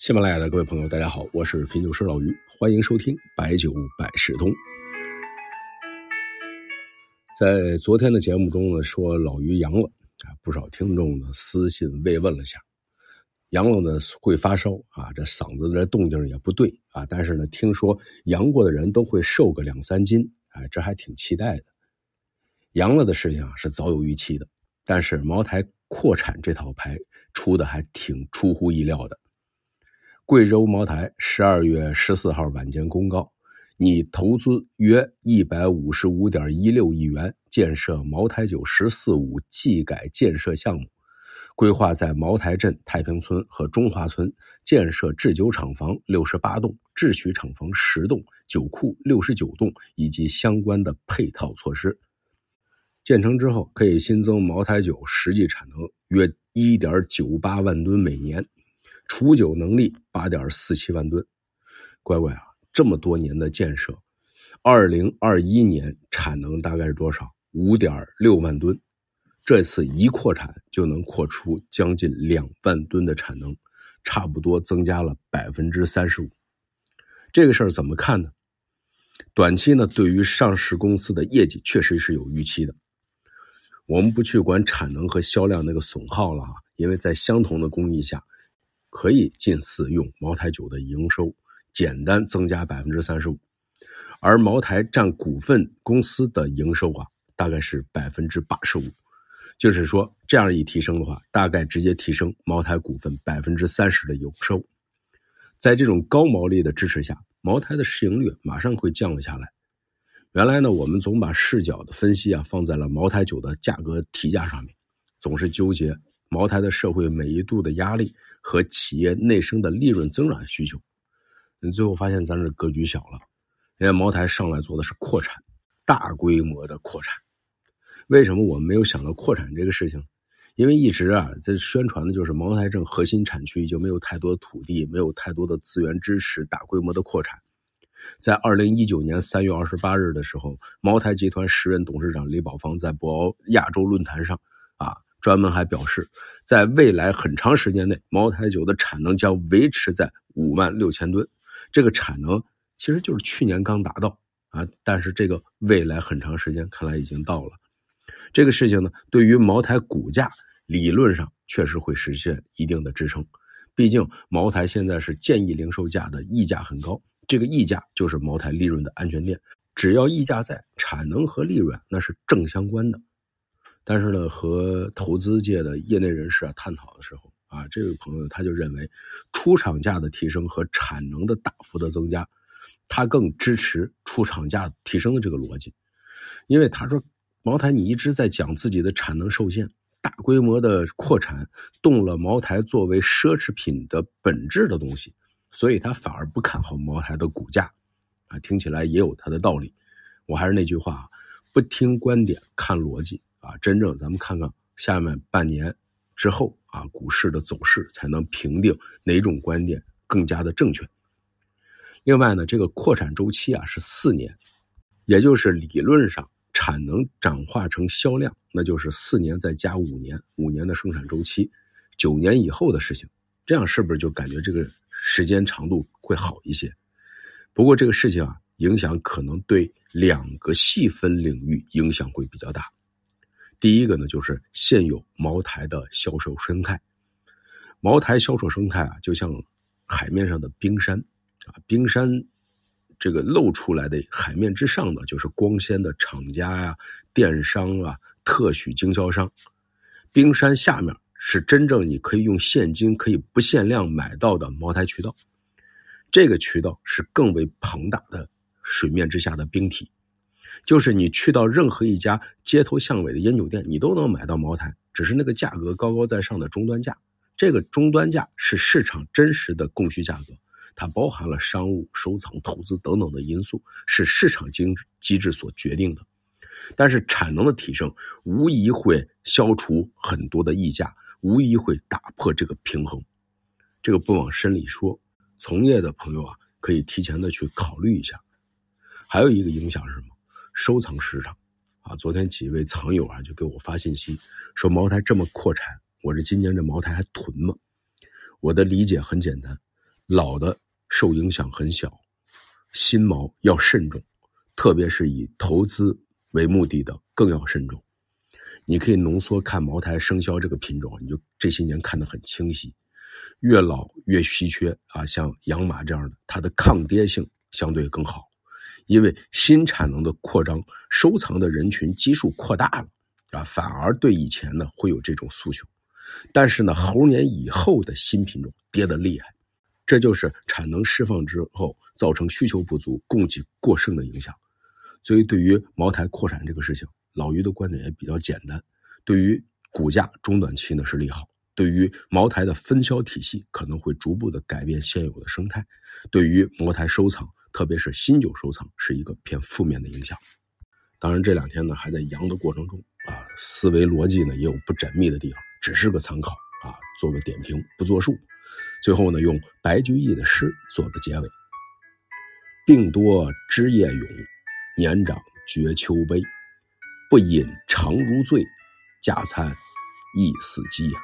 喜马拉雅的各位朋友，大家好，我是品酒师老于，欢迎收听白酒百事通。在昨天的节目中呢，说老于阳了啊，不少听众呢私信慰问了下。阳了呢会发烧啊，这嗓子的动静也不对啊，但是呢，听说阳过的人都会瘦个两三斤，哎，这还挺期待的。阳了的事情啊是早有预期的，但是茅台扩产这套牌出的还挺出乎意料的。贵州茅台十二月十四号晚间公告，拟投资约一百五十五点一六亿元建设茅台酒“十四五”技改建设项目，规划在茅台镇太平村和中华村建设制酒厂房六十八栋、制曲厂房十栋、酒库六十九栋以及相关的配套措施。建成之后，可以新增茅台酒实际产能约一点九八万吨每年。储酒能力八点四七万吨，乖乖啊！这么多年的建设，二零二一年产能大概是多少？五点六万吨。这次一扩产就能扩出将近两万吨的产能，差不多增加了百分之三十五。这个事儿怎么看呢？短期呢，对于上市公司的业绩确实是有预期的。我们不去管产能和销量那个损耗了啊，因为在相同的工艺下。可以近似用茅台酒的营收简单增加百分之三十五，而茅台占股份公司的营收啊，大概是百分之八十五，就是说这样一提升的话，大概直接提升茅台股份百分之三十的营收。在这种高毛利的支持下，茅台的市盈率马上会降了下来。原来呢，我们总把视角的分析啊放在了茅台酒的价格提价上面，总是纠结茅台的社会每一度的压力。和企业内生的利润增长需求，你最后发现咱这格局小了。人家茅台上来做的是扩产，大规模的扩产。为什么我们没有想到扩产这个事情？因为一直啊在宣传的就是茅台镇核心产区就没有太多土地，没有太多的资源支持大规模的扩产。在二零一九年三月二十八日的时候，茅台集团时任董事长李宝芳在博鳌亚洲论坛上啊。专门还表示，在未来很长时间内，茅台酒的产能将维持在五万六千吨。这个产能其实就是去年刚达到啊，但是这个未来很长时间看来已经到了。这个事情呢，对于茅台股价理论上确实会实现一定的支撑。毕竟茅台现在是建议零售价的溢价很高，这个溢价就是茅台利润的安全垫。只要溢价在，产能和利润那是正相关的。但是呢，和投资界的业内人士啊探讨的时候啊，这位朋友他就认为，出厂价的提升和产能的大幅的增加，他更支持出厂价提升的这个逻辑，因为他说，茅台你一直在讲自己的产能受限，大规模的扩产动了茅台作为奢侈品的本质的东西，所以他反而不看好茅台的股价，啊，听起来也有他的道理。我还是那句话，不听观点，看逻辑。啊，真正咱们看看下面半年之后啊，股市的走势才能评定哪种观点更加的正确。另外呢，这个扩产周期啊是四年，也就是理论上产能转化成销量，那就是四年再加五年，五年的生产周期，九年以后的事情。这样是不是就感觉这个时间长度会好一些？不过这个事情啊，影响可能对两个细分领域影响会比较大。第一个呢，就是现有茅台的销售生态。茅台销售生态啊，就像海面上的冰山啊，冰山这个露出来的海面之上的就是光鲜的厂家呀、电商啊、特许经销商。冰山下面是真正你可以用现金可以不限量买到的茅台渠道。这个渠道是更为庞大的水面之下的冰体。就是你去到任何一家街头巷尾的烟酒店，你都能买到茅台，只是那个价格高高在上的终端价。这个终端价是市场真实的供需价格，它包含了商务、收藏、投资等等的因素，是市场经机制所决定的。但是产能的提升无疑会消除很多的溢价，无疑会打破这个平衡。这个不往深里说，从业的朋友啊，可以提前的去考虑一下。还有一个影响是什么？收藏市场，啊，昨天几位藏友啊就给我发信息说茅台这么扩产，我这今年这茅台还囤吗？我的理解很简单，老的受影响很小，新毛要慎重，特别是以投资为目的的更要慎重。你可以浓缩看茅台生肖这个品种，你就这些年看得很清晰。越老越稀缺啊，像养马这样的，它的抗跌性相对更好，因为新产能的扩张，收藏的人群基数扩大了啊，反而对以前呢会有这种诉求。但是呢，猴年以后的新品种跌得厉害，这就是产能释放之后造成需求不足、供给过剩的影响。所以，对于茅台扩产这个事情，老于的观点也比较简单。对于股价中短期呢是利好，对于茅台的分销体系可能会逐步的改变现有的生态，对于茅台收藏，特别是新酒收藏是一个偏负面的影响。当然，这两天呢还在阳的过程中啊，思维逻辑呢也有不缜密的地方。只是个参考啊，做个点评，不作数。最后呢，用白居易的诗做个结尾：病多枝叶勇，年长觉秋悲。不饮长如醉，驾餐亦似饥呀。